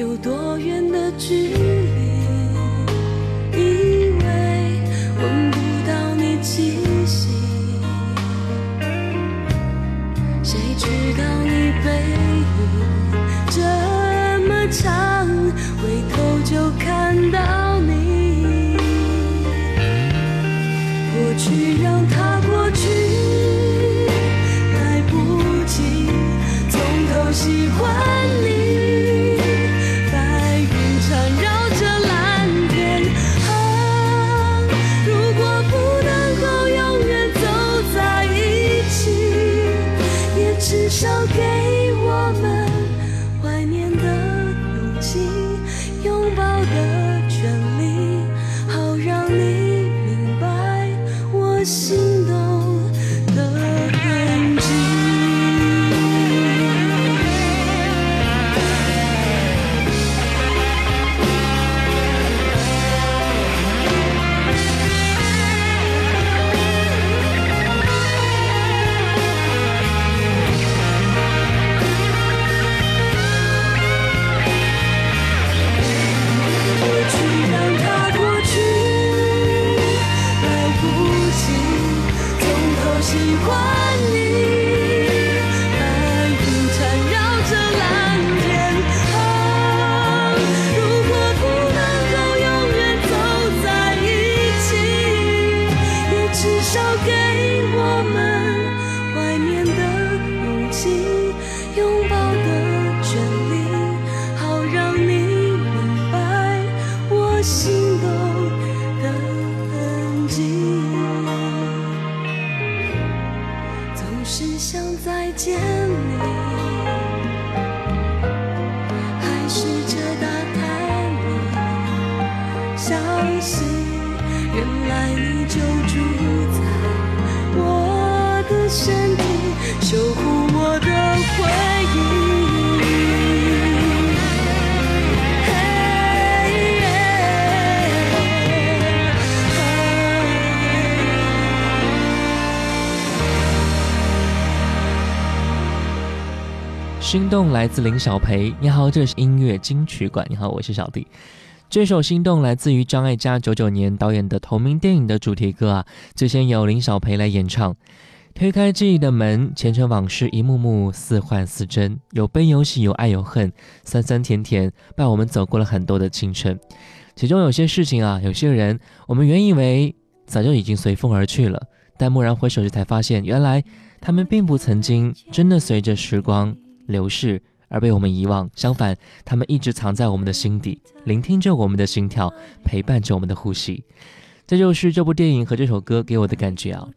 有多远的距离以为闻不到你气息谁知道你背影这么长？心动来自林小培，你好，这是音乐金曲馆。你好，我是小弟。这首《心动》来自于张艾嘉九九年导演的同名电影的主题歌啊，最先由林小培来演唱。推开记忆的门，前尘往事一幕幕似幻似真，有悲有喜，有爱有恨，酸酸甜甜，伴我们走过了很多的青春。其中有些事情啊，有些人，我们原以为早就已经随风而去了，但蓦然回首时才发现，原来他们并不曾经真的随着时光。流逝而被我们遗忘，相反，他们一直藏在我们的心底，聆听着我们的心跳，陪伴着我们的呼吸。这就是这部电影和这首歌给我的感觉啊！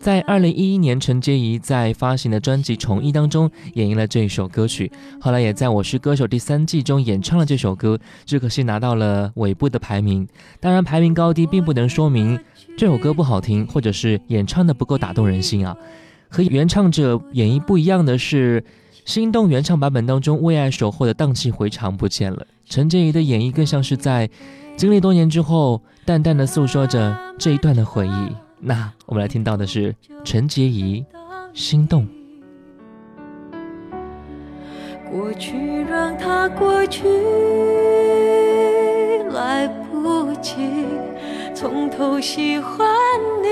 在二零一一年，陈洁仪在发行的专辑《重一》当中演绎了这一首歌曲，后来也在我是歌手第三季中演唱了这首歌，只可惜拿到了尾部的排名。当然，排名高低并不能说明这首歌不好听，或者是演唱的不够打动人心啊。和原唱者演绎不一样的是。心动原唱版本当中，为爱守候的荡气回肠不见了。陈洁仪的演绎更像是在经历多年之后，淡淡的诉说着这一段的回忆。那我们来听到的是陈洁仪《心动》。过去让它过去，来不及从头喜欢你。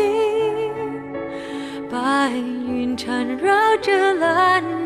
白云缠绕着蓝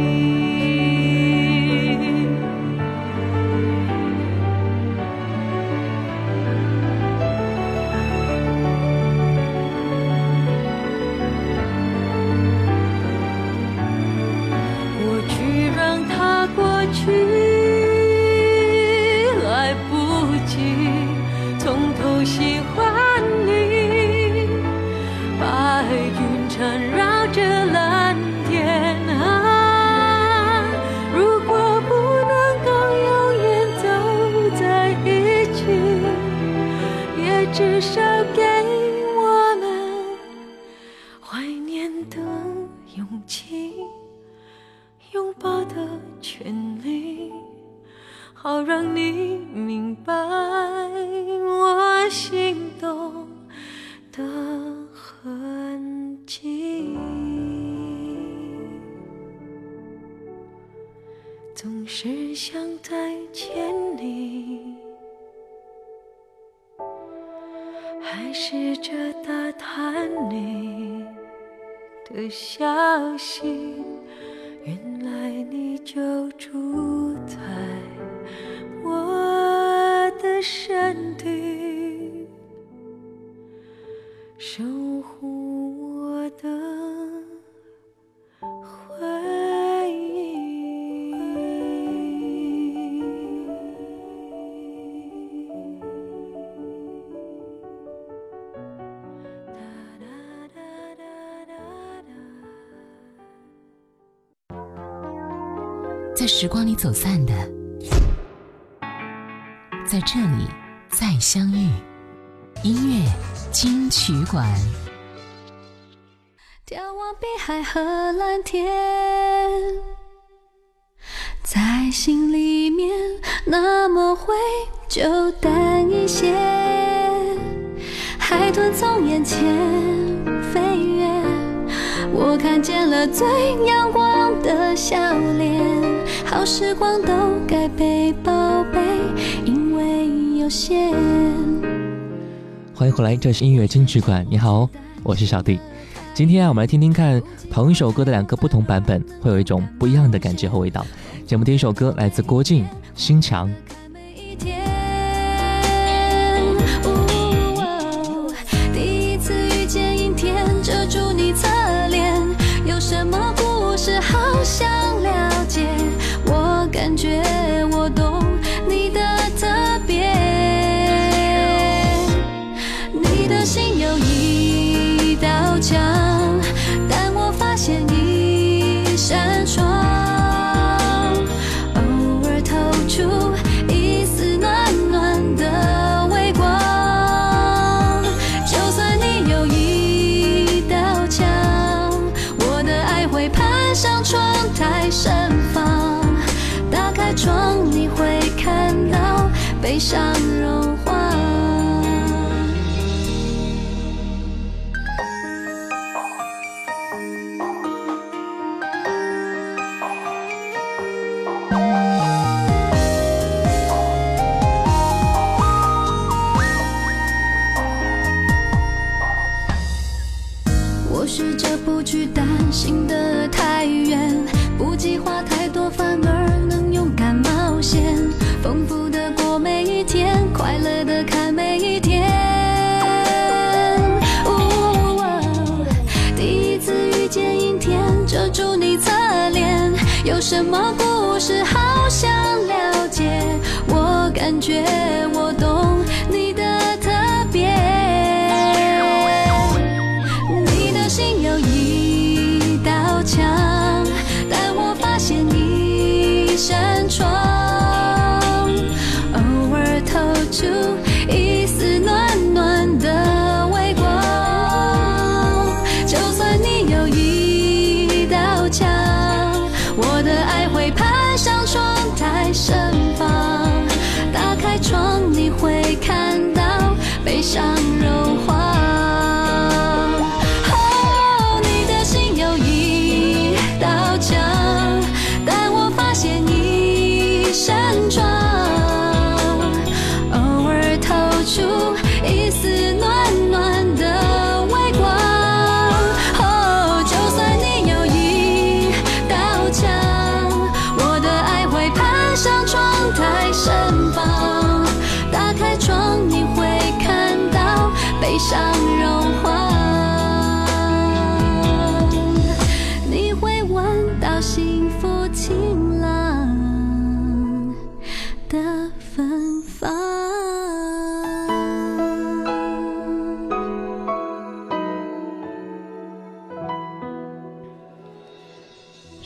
守护我的回忆。在时光里走散的，在这里再相遇。音乐金曲馆，眺望碧海和蓝天，在心里面那么灰就淡一些。海豚从眼前飞越，我看见了最阳光的笑脸。好时光都该被宝贝，因为有限。欢迎回来，这是音乐金曲馆。你好，我是小弟。今天啊，我们来听听看同一首歌的两个不同版本，会有一种不一样的感觉和味道。节目第一首歌来自郭靖，《心墙》。我试着不去担心的太远，不计划太多，反而能勇敢冒险，丰富的过每一天，快乐的看每一天。哦第一次遇见阴天，遮住你侧脸，有什么故事好想了解？我感觉我伤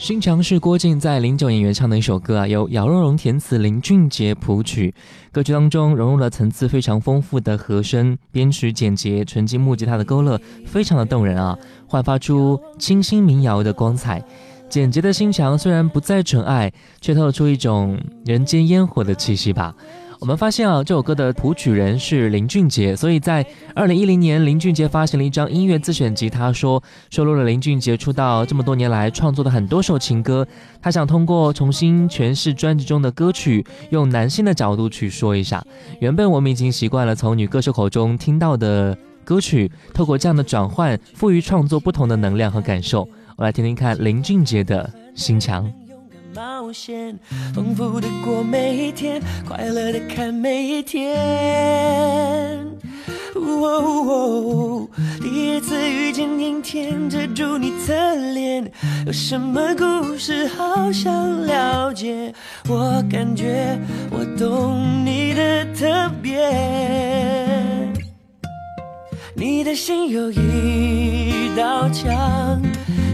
心墙是郭靖在零九年原唱的一首歌啊，由姚若龙填词，林俊杰谱曲。歌曲当中融入了层次非常丰富的和声，编曲简洁，纯金木吉他的勾勒非常的动人啊，焕发出清新民谣的光彩。简洁的心墙虽然不再纯爱，却透露出一种人间烟火的气息吧。我们发现啊，这首歌的谱曲人是林俊杰，所以在二零一零年，林俊杰发行了一张音乐自选集，他说收录了林俊杰出道这么多年来创作的很多首情歌。他想通过重新诠释专辑中的歌曲，用男性的角度去说一下。原本我们已经习惯了从女歌手口中听到的歌曲，透过这样的转换，赋予创作不同的能量和感受。我来听听看林俊杰的心墙。冒险，丰富的过每一天，快乐的看每一天。哦，第一次遇见阴天，遮住你侧脸，有什么故事好想了解？我感觉我懂你的特别。你的心有一道墙，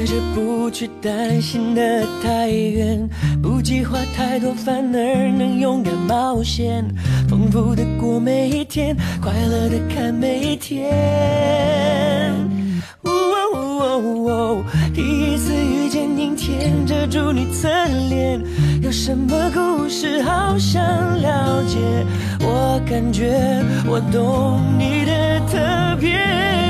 我学着不去担心的太远，不计划太多，反而能勇敢冒险，丰富的过每一天，快乐的看每一天。哦哦哦第一次遇见阴天，遮住你侧脸，有什么故事好想了解？我感觉我懂你的特别。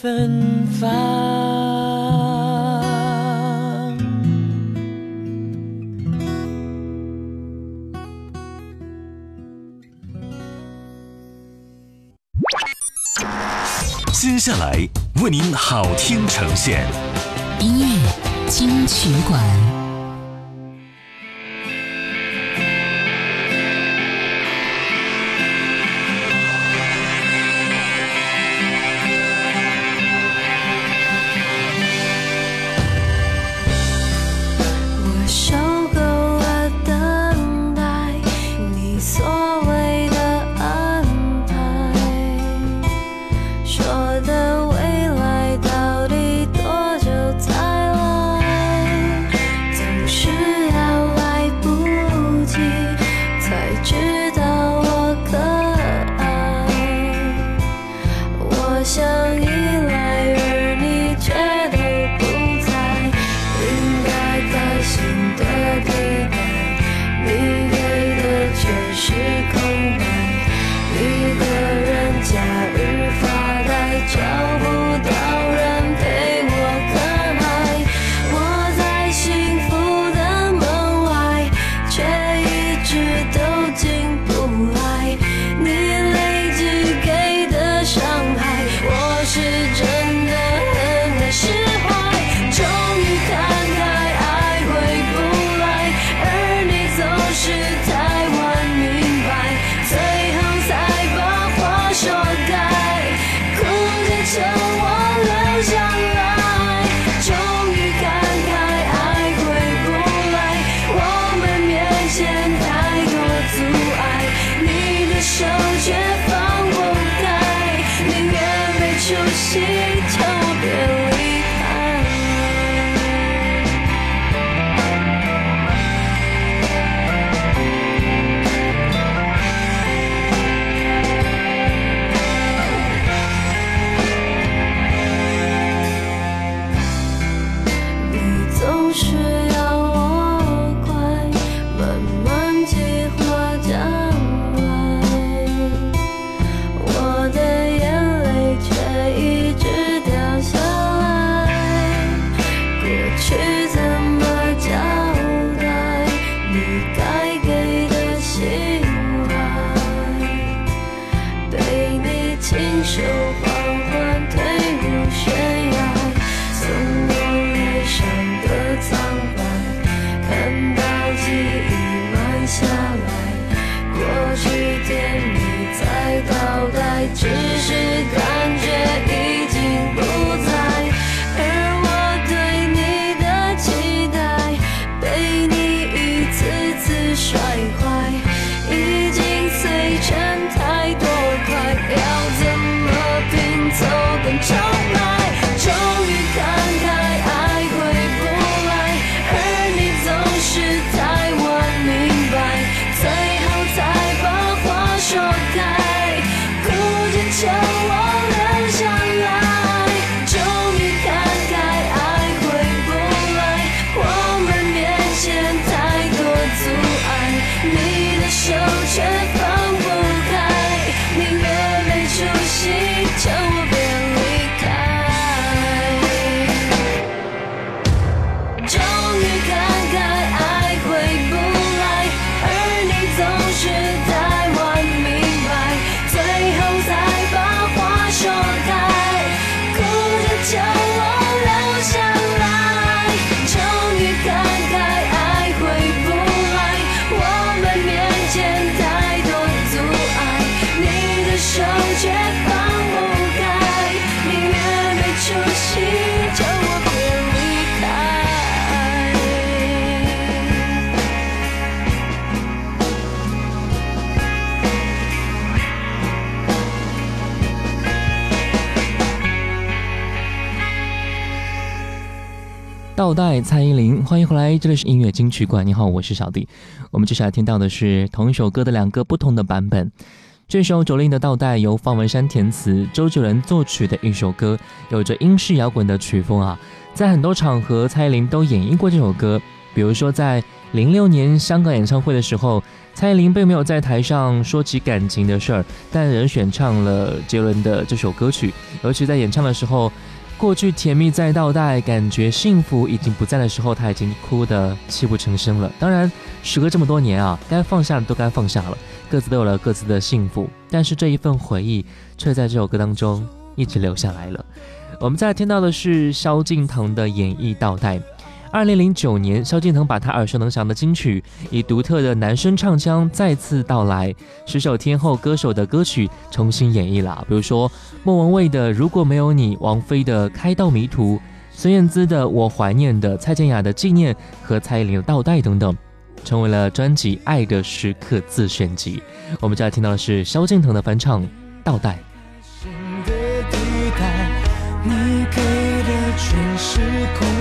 芬芳。接下来为您好听呈现，音乐金曲馆，倒带蔡依林，欢迎回来，这里是音乐金曲馆。你好，我是小弟。我们接下来听到的是同一首歌的两个不同的版本。这首《九令的倒带》由方文山填词，周杰伦作曲的一首歌，有着英式摇滚的曲风啊。在很多场合，蔡依林都演绎过这首歌，比如说在零六年香港演唱会的时候，蔡依林并没有在台上说起感情的事儿，但仍选唱了杰伦的这首歌曲，尤其在演唱的时候。过去甜蜜在倒带，感觉幸福已经不在的时候，他已经哭得泣不成声了。当然，时隔这么多年啊，该放下的都该放下了，各自都有了各自的幸福。但是这一份回忆，却在这首歌当中一直留下来了。我们在听到的是萧敬腾的演绎倒带。二零零九年，萧敬腾把他耳熟能详的金曲，以独特的男声唱腔再次到来，十首天后歌手的歌曲重新演绎了，比如说莫文蔚的《如果没有你》，王菲的《开道迷途》，孙燕姿的《我怀念的》，蔡健雅的《纪念》和蔡依林的《倒带》等等，成为了专辑《爱的时刻》自选集。我们接下来听到的是萧敬腾的翻唱《倒带》。心的地带，你给的全是空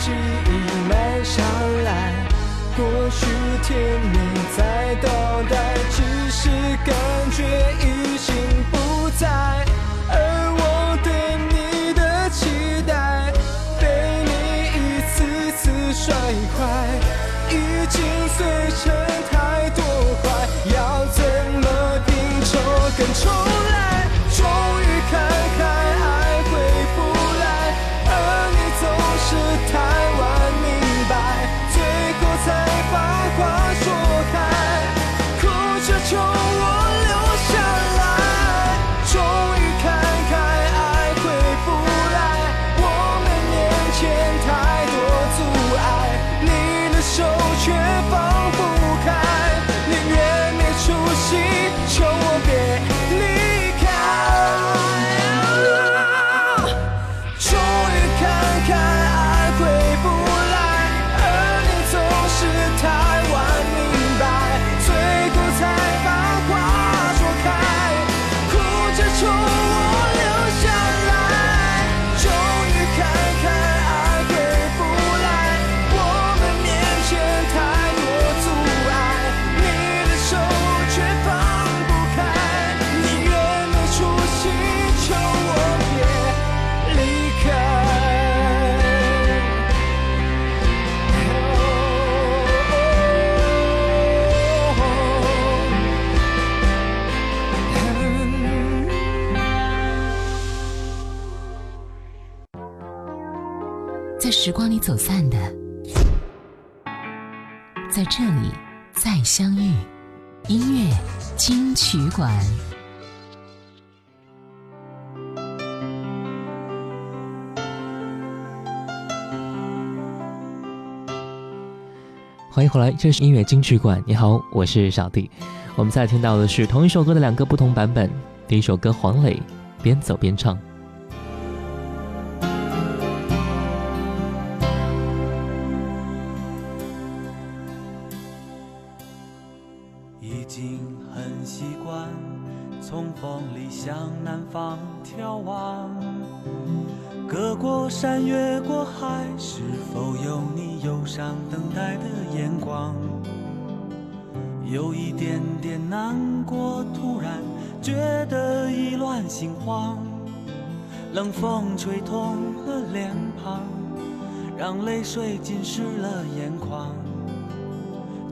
记忆慢下来。过去甜蜜走散的，在这里再相遇。音乐金曲馆。欢迎回来，这是音乐金曲馆。你好，我是小弟。我们再听到的是同一首歌的两个不同版本。第一首歌黄磊边走边唱，已经很习惯从风里向南方眺望，隔过山，越过海，是否有你忧伤等待的眼光？有一点点难过，突然觉得意乱心慌，冷风吹痛了脸庞，让泪水浸湿了眼眶。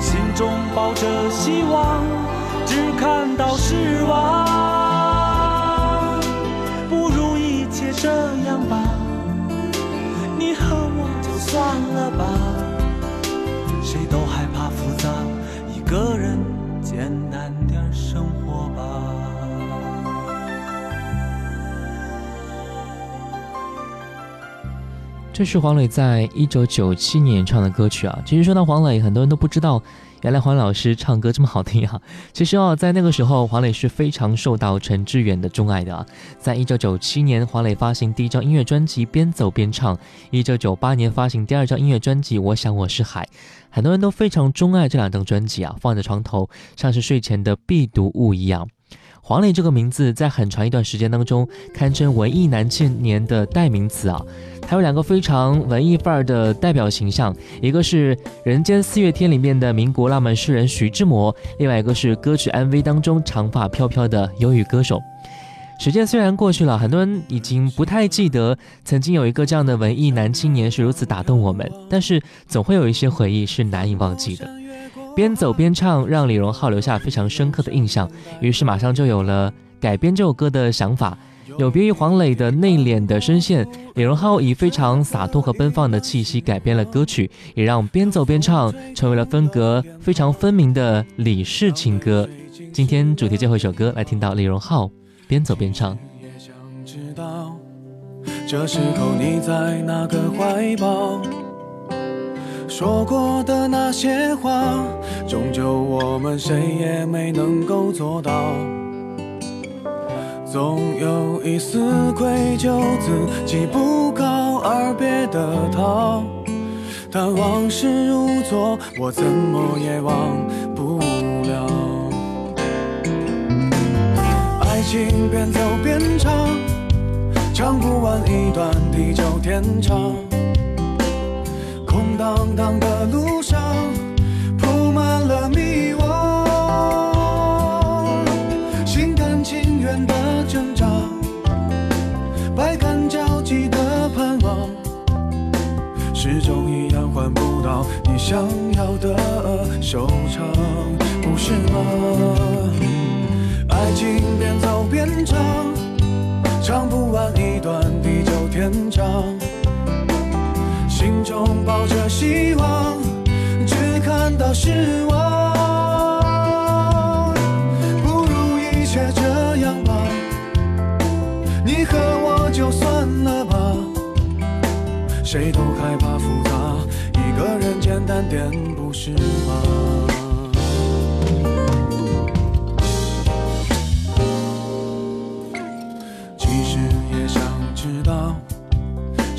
心中抱着希望，只看到失望。不如一切这样吧，你和我就算了吧。谁都害怕复杂，一个人这是黄磊在一九九七年唱的歌曲啊。其实说到黄磊，很多人都不知道，原来黄老师唱歌这么好听啊。其实哦，在那个时候，黄磊是非常受到陈志远的钟爱的啊。在一九九七年，黄磊发行第一张音乐专辑《边走边唱》；一九九八年发行第二张音乐专辑《我想我是海》。很多人都非常钟爱这两张专辑啊，放在床头，像是睡前的必读物一样。黄磊这个名字在很长一段时间当中堪称文艺男青年的代名词啊。他有两个非常文艺范儿的代表形象，一个是《人间四月天》里面的民国浪漫诗人徐志摩，另外一个是歌曲 MV 当中长发飘飘的忧郁歌手。时间虽然过去了，很多人已经不太记得曾经有一个这样的文艺男青年是如此打动我们，但是总会有一些回忆是难以忘记的。边走边唱，让李荣浩留下非常深刻的印象，于是马上就有了改编这首歌的想法。有别于黄磊的内敛的声线，李荣浩以非常洒脱和奔放的气息改编了歌曲，也让边走边唱成为了风格非常分明的李氏情歌。今天主题最后一首歌，来听到李荣浩边走边唱。这时候你在哪个怀抱？说过的那些话，终究我们谁也没能够做到。总有一丝愧疚，自己不告而别的逃。但往事如昨，我怎么也忘不了。爱情边走边唱，唱不完一段地久天长。荡荡的路上，铺满了迷惘。心甘情愿的挣扎，百感交集的盼望。始终一样换不到你想要的收场，不是吗？爱情边走边唱，唱不完一段地久天长。拥抱着希望，只看到失望。不如一切这样吧，你和我就算了吧。谁都害怕复杂，一个人简单点不是吗？其实也想知道，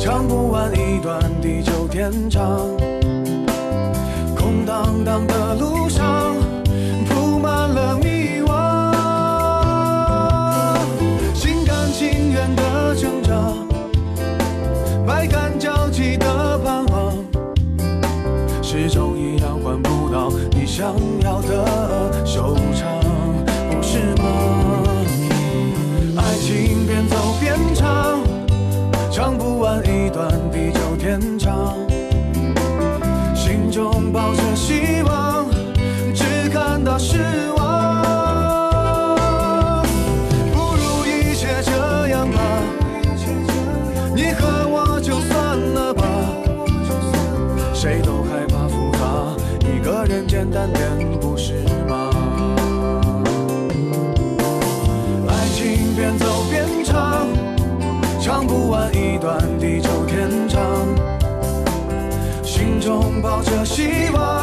唱不完一段地久天长。空荡荡的路上，铺满了迷惘。心甘情愿的挣扎，百感交集的盼望，始终一样换不到你想要的唱不完一段地久天长。心中抱着抱着希望，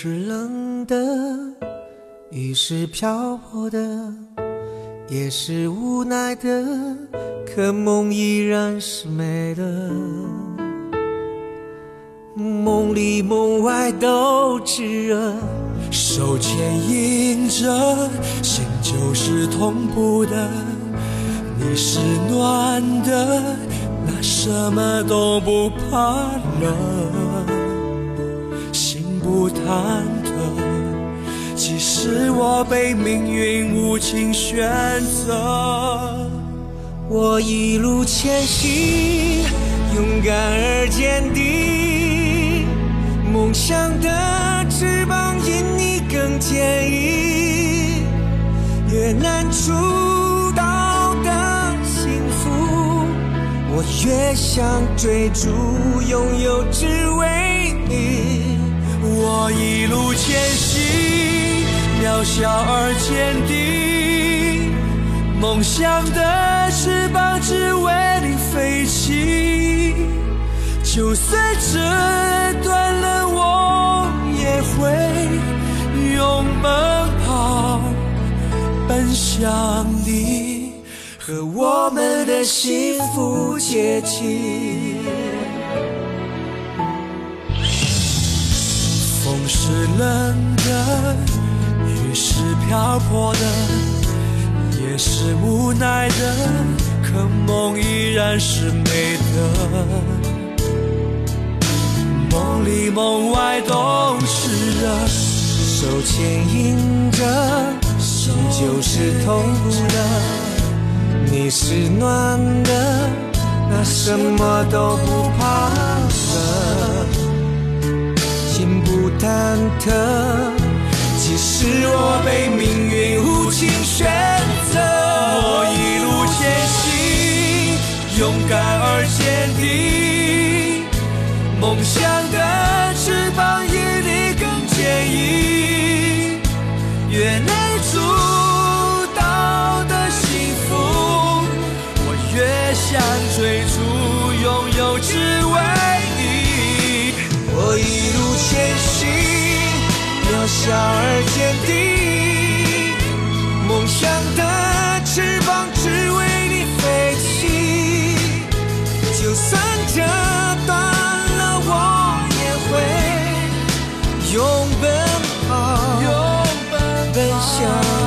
是冷的，雨是漂泊的，也是无奈的，可梦依然是美的。梦里梦外都炽热，手牵引着，心就是同步的。你是暖的，那什么都不怕冷。忐忑，即使我被命运无情选择，我一路前行，勇敢而坚定，梦想的翅膀因你更坚硬，越难触到的幸福，我越想追逐，拥有只为你。我一路前行，渺小而坚定，梦想的翅膀只为你飞起。就算折断了，我也会用奔跑奔向你，和我们的幸福接近。是冷的，雨是漂泊的，也是无奈的，可梦依然是美的。梦里梦外都是热，手牵引着，心就是痛的。你是暖的，那什么都不怕了。忐忑，即使我被命运无情选择，我一路前行，勇敢而坚定，梦想小而坚定，梦想的翅膀只为你飞起，就算折断了，我也会勇奔跑，奔向。